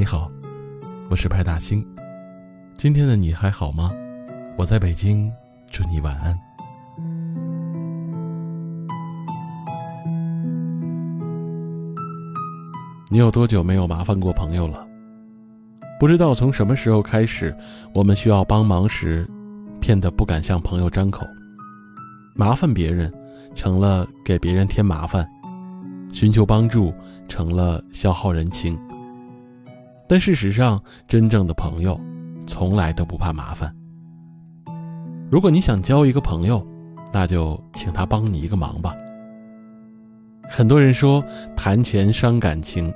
你好，我是派大星。今天的你还好吗？我在北京，祝你晚安。你有多久没有麻烦过朋友了？不知道从什么时候开始，我们需要帮忙时，变得不敢向朋友张口，麻烦别人，成了给别人添麻烦，寻求帮助成了消耗人情。但事实上，真正的朋友，从来都不怕麻烦。如果你想交一个朋友，那就请他帮你一个忙吧。很多人说谈钱伤感情，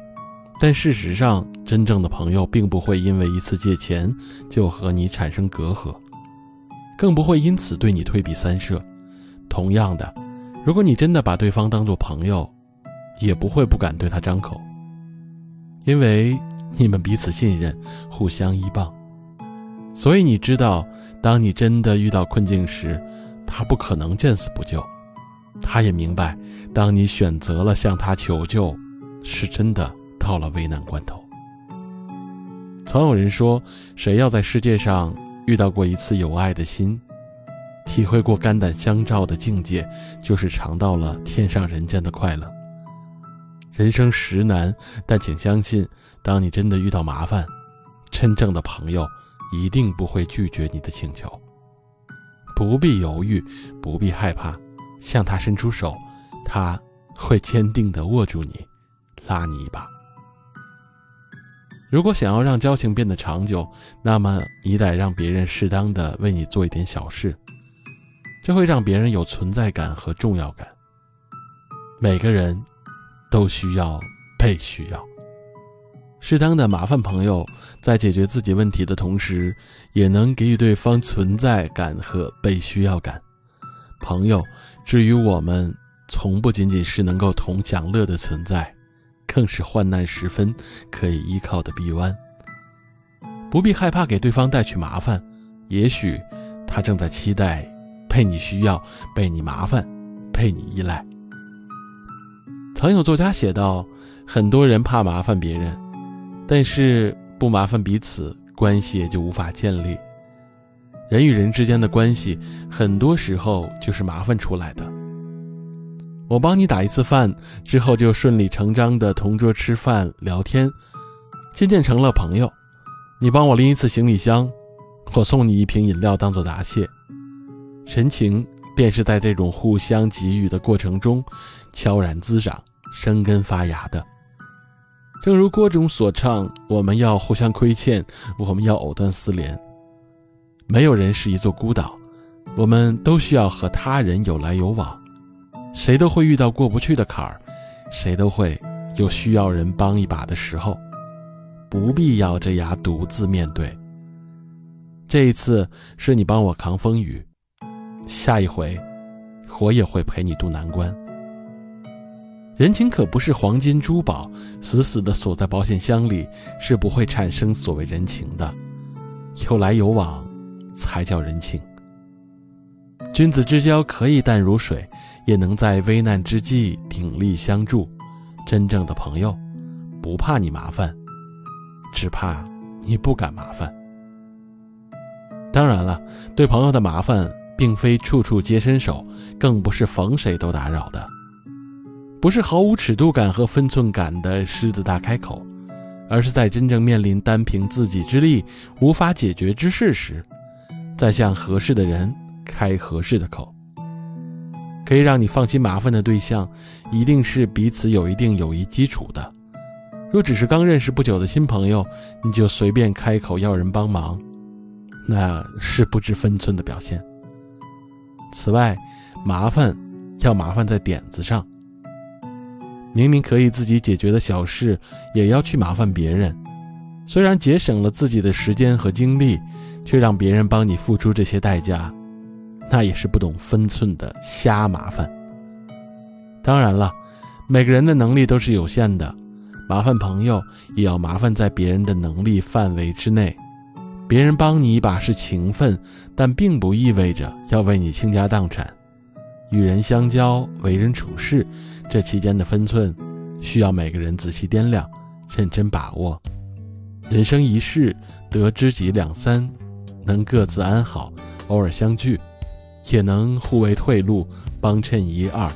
但事实上，真正的朋友并不会因为一次借钱就和你产生隔阂，更不会因此对你退避三舍。同样的，如果你真的把对方当作朋友，也不会不敢对他张口，因为你们彼此信任，互相依傍。所以你知道，当你真的遇到困境时，他不可能见死不救。他也明白，当你选择了向他求救，是真的到了危难关头。曾有人说，谁要在世界上遇到过一次有爱的心，体会过肝胆相照的境界，就是尝到了天上人间的快乐。人生实难，但请相信，当你真的遇到麻烦，真正的朋友一定不会拒绝你的请求。不必犹豫，不必害怕。向他伸出手，他会坚定地握住你，拉你一把。如果想要让交情变得长久，那么你得让别人适当的为你做一点小事，这会让别人有存在感和重要感。每个人都需要被需要，适当的麻烦朋友，在解决自己问题的同时，也能给予对方存在感和被需要感。朋友，至于我们，从不仅仅是能够同享乐的存在，更是患难时分可以依靠的臂弯。不必害怕给对方带去麻烦，也许他正在期待被你需要、被你麻烦、被你依赖。曾有作家写道：“很多人怕麻烦别人，但是不麻烦彼此，关系也就无法建立。”人与人之间的关系，很多时候就是麻烦出来的。我帮你打一次饭之后，就顺理成章的同桌吃饭聊天，渐渐成了朋友。你帮我拎一次行李箱，我送你一瓶饮料当做答谢。神情便是在这种互相给予的过程中，悄然滋长、生根发芽的。正如歌中所唱：“我们要互相亏欠，我们要藕断丝连。”没有人是一座孤岛，我们都需要和他人有来有往，谁都会遇到过不去的坎儿，谁都会有需要人帮一把的时候，不必咬着牙独自面对。这一次是你帮我扛风雨，下一回，我也会陪你渡难关。人情可不是黄金珠宝，死死的锁在保险箱里，是不会产生所谓人情的，有来有往。才叫人情。君子之交可以淡如水，也能在危难之际鼎力相助。真正的朋友，不怕你麻烦，只怕你不敢麻烦。当然了，对朋友的麻烦，并非处处皆伸手，更不是逢谁都打扰的，不是毫无尺度感和分寸感的狮子大开口，而是在真正面临单凭自己之力无法解决之事时。再向合适的人开合适的口，可以让你放心麻烦的对象，一定是彼此有一定友谊基础的。若只是刚认识不久的新朋友，你就随便开口要人帮忙，那是不知分寸的表现。此外，麻烦要麻烦在点子上。明明可以自己解决的小事，也要去麻烦别人，虽然节省了自己的时间和精力。却让别人帮你付出这些代价，那也是不懂分寸的瞎麻烦。当然了，每个人的能力都是有限的，麻烦朋友也要麻烦在别人的能力范围之内。别人帮你一把是情分，但并不意味着要为你倾家荡产。与人相交、为人处事，这期间的分寸，需要每个人仔细掂量、认真把握。人生一世，得知己两三，能各自安好，偶尔相聚，也能互为退路，帮衬一二，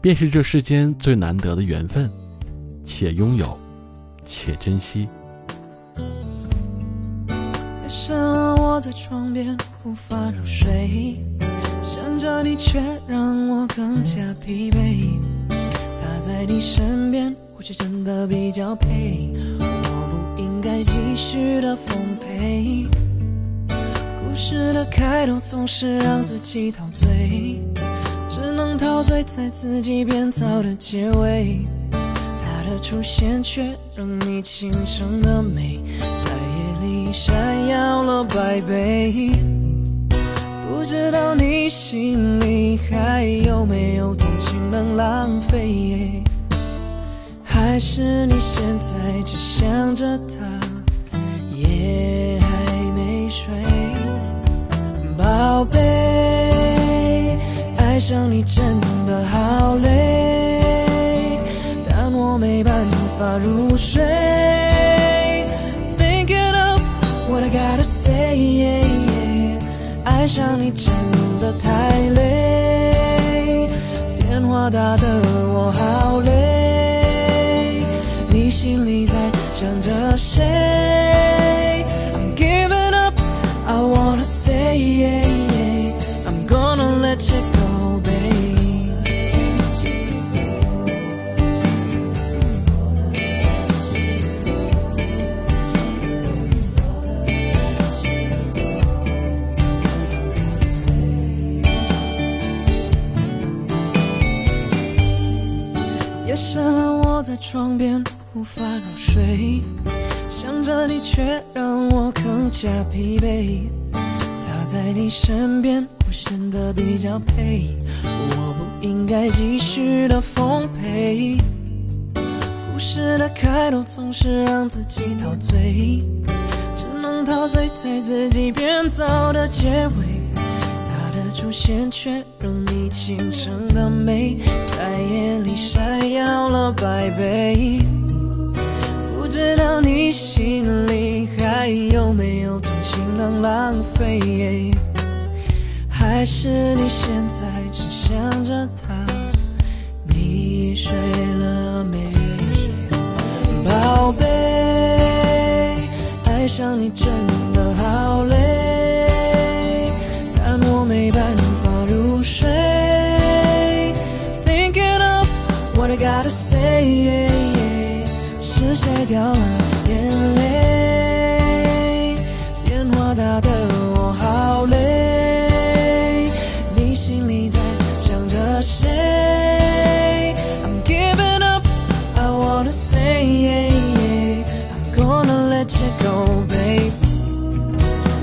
便是这世间最难得的缘分。且拥有，且珍惜。夜深了，我在床边无法入睡，想着你却让我更加疲惫。他在你身边，或许真的比较配。我不应该继续的奉陪。故事的开头总是让自己陶醉，只能陶醉在自己编造的结尾。他的出现却让你倾城的美在夜里闪耀了百倍。不知道你心里还有没有同情能浪费？还是你现在只想着他，夜还没睡？宝贝，爱上你真的好累。但我没办法入睡爱上你真的太累，电话打得我好累，床边无法入睡，想着你却让我更加疲惫。他在你身边，我显得比较配。我不应该继续的奉陪。故事的开头总是让自己陶醉，只能陶醉在自己编造的结尾。出现却让你倾城的美在眼里闪耀了百倍。不知道你心里还有没有同情能浪费？还是你现在只想着他？谁掉了眼泪？电话打得我好累，你心里在想着谁？I'm giving up，I wanna say，I'm gonna let you go，baby。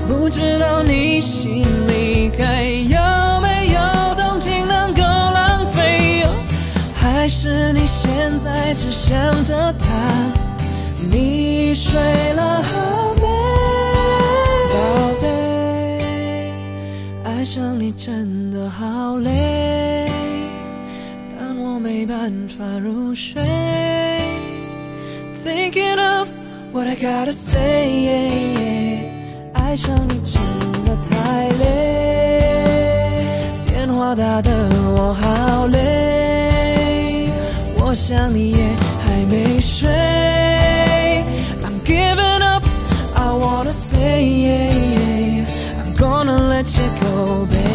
不知道你心里还有没有动情能够浪费？还是你现在只想着他？你睡了没？宝贝，爱上你真的好累，但我没办法入睡。Thinking of what I gotta say。爱上你真的太累，电话打得我好累，我想你也还没睡。go back.